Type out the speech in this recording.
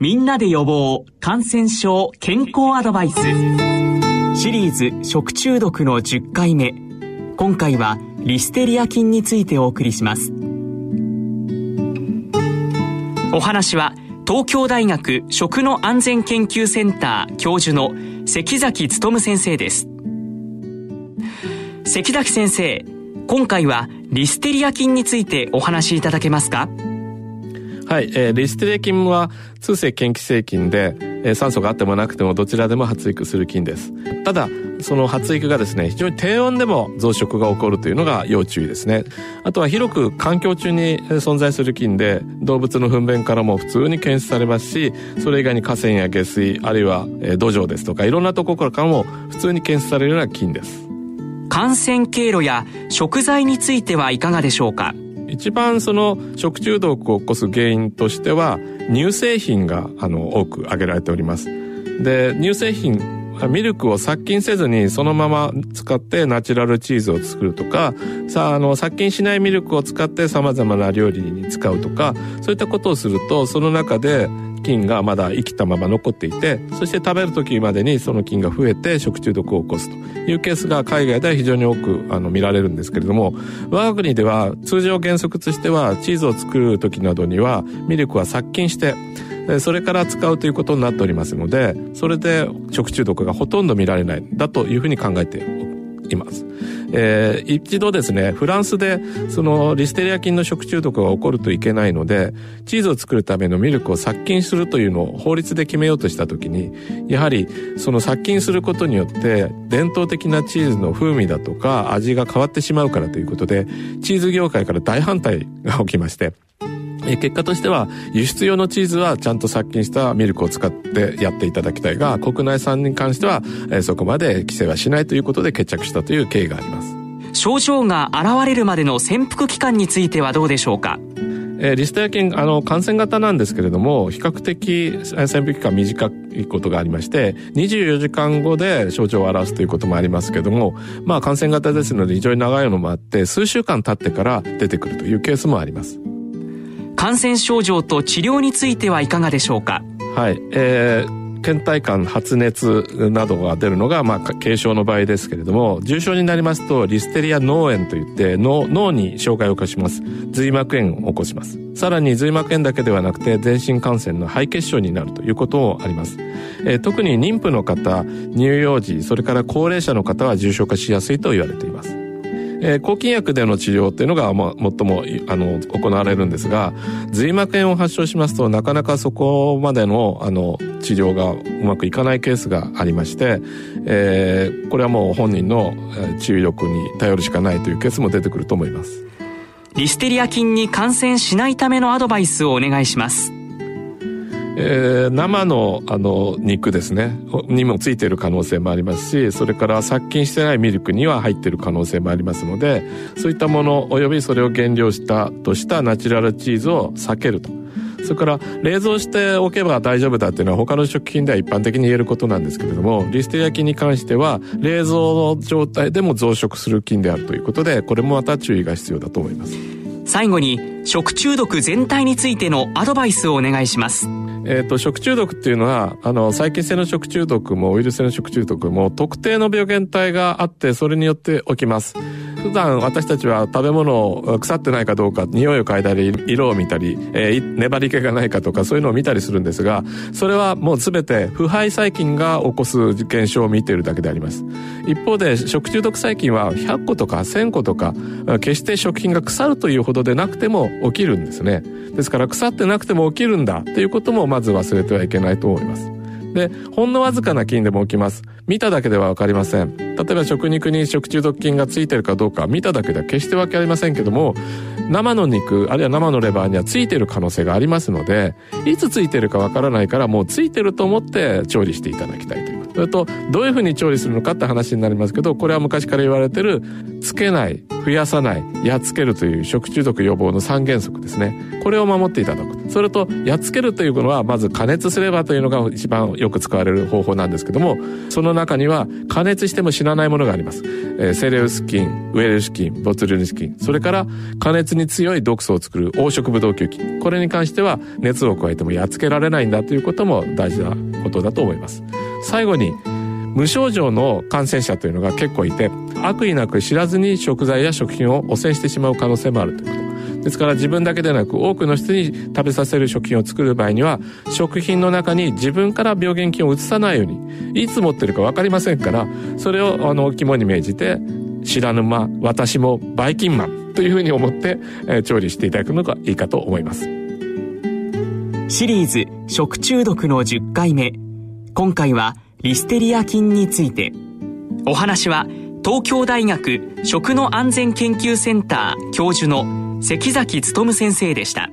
みんなで予防感染症健康アドバイス。シリーズ食中毒の10回目。今回はリステリア菌についてお送りします。お話は東京大学食の安全研究センター教授の関崎努先生です。関崎先生今回はリステリア菌についてお話しいただけますか？はい、えー、リステリア菌は通性嫌気性菌で、えー、酸素があってもなくてもどちらでも発育する菌です。ただ、その発育がですね、非常に低温でも増殖が起こるというのが要注意ですね。あとは広く環境中に存在する菌で、動物の糞便からも普通に検出されますし、それ以外に河川や下水、あるいは土壌ですとか、いろんなところからも普通に検出されるような菌です。感染経路や食材についてはいかがでしょうか？一番その食中毒を起こす原因としては乳製品があの多く挙げられております。で、乳製品ミルクを殺菌せずにそのまま使ってナチュラルチーズを作るとか、さあ、あの、殺菌しないミルクを使って様々な料理に使うとか、そういったことをすると、その中で菌がまだ生きたまま残っていて、そして食べる時までにその菌が増えて食中毒を起こすと。いうケースが海外では非常に多くあの見られるんですけれども、我が国では通常原則としてはチーズを作る時などにはミルクは殺菌して、それから使うということになっておりますので、それで食中毒がほとんど見られない、だというふうに考えています。えー、一度ですね、フランスでそのリステリア菌の食中毒が起こるといけないので、チーズを作るためのミルクを殺菌するというのを法律で決めようとしたときに、やはりその殺菌することによって伝統的なチーズの風味だとか味が変わってしまうからということで、チーズ業界から大反対が起きまして、結果としては輸出用のチーズはちゃんと殺菌したミルクを使ってやっていただきたいが国内産に関してはそこまで規制はしないということで決着したという経緯があります症状が現れるまでの潜伏期間についてはどうでしょうか？えー、リステア菌、あの、感染型なんですけれども、比較的潜伏期間短いことがありまして、24時間後で症状を表すということもありますけれども、まあ感染型ですので非常に長いのもあって、数週間経ってから出てくるというケースもあります。感染症状と治療についてはいかがでしょうか？はい、えー、倦怠感、発熱などが出るのが、まあ、軽症の場合ですけれども、重症になりますと、リステリア脳炎といって脳、脳に障害を起こします。髄膜炎を起こします。さらに髄膜炎だけではなくて、全身感染の肺血症になるということもあります。えー、特に妊婦の方、乳幼児、それから高齢者の方は重症化しやすいと言われています。えー、抗菌薬での治療っていうのが、まあ、最もあの行われるんですが髄膜炎を発症しますとなかなかそこまでのあの治療がうまくいかないケースがありまして、えー、これはもう本人の治癒力に頼るしかないというケースも出てくると思います。リステリア菌に感染しないためのアドバイスをお願いします。えー、生のあの肉ですね。にもついている可能性もありますしそれから殺菌してないミルクには入っている可能性もありますのでそういったものおよびそれを原料したとしたナチュラルチーズを避けると。それから冷蔵しておけば大丈夫だっていうのは他の食品では一般的に言えることなんですけれどもリステリア菌に関しては冷蔵の状態でも増殖する菌であるということでこれもまた注意が必要だと思います。最後に食中毒全体についてのアドバイスをお願いします。えっ、ー、と、食中毒っていうのは、あの、細菌性の食中毒もウイルス性の食中毒も特定の病原体があって、それによって起きます。普段私たちは食べ物を腐ってないかどうか、匂いを嗅いだり、色を見たり、えー、粘り気がないかとか、そういうのを見たりするんですが、それはもう全て腐敗細菌が起こす現象を見ているだけであります。一方で、食中毒細菌は100個とか1000個とか、決して食品が腐るというほどでなくても起きるんですね。ですから腐ってなくても起きるんだということもまず忘れてはいけないと思います。で、ほんのわずかな菌でも起きます。見ただけではわかりません。例えば食肉に食中毒菌がついてるかどうか見ただけでは決して訳ありませんけども、生の肉、あるいは生のレバーにはついてる可能性がありますので、いつついてるかわからないからもうついてると思って調理していただきたいということそれとどういうふうに調理するのかって話になりますけどこれは昔から言われてるつけない増やさないやっつけるという食中毒予防の三原則ですね。これを守っていただく。それとやっつけるというのはまず加熱すればというのが一番よく使われる方法なんですけどもその中には加熱しても死なないものがあります、えー、セレウス菌ウエルシ菌ボツリヌス菌。それから加熱に強い毒素を作る黄色ブドウ球菌。これに関しては熱を加えてもやっつけられないんだということも大事なことだと思います。最後に無症状の感染者というのが結構いて悪意なく知らずに食材や食品を汚染してしまう可能性もあるということ。ですから自分だけでなく多くの人に食べさせる食品を作る場合には食品の中に自分から病原菌を移さないようにいつ持ってるか分かりませんからそれをあの肝に銘じて知らぬ間私もバイキンマンというふうに思って、えー、調理していただくのがいいかと思います。シリーズ食中毒の10回目。今回はリステリア菌についてお話は東京大学食の安全研究センター教授の関崎努先生でした。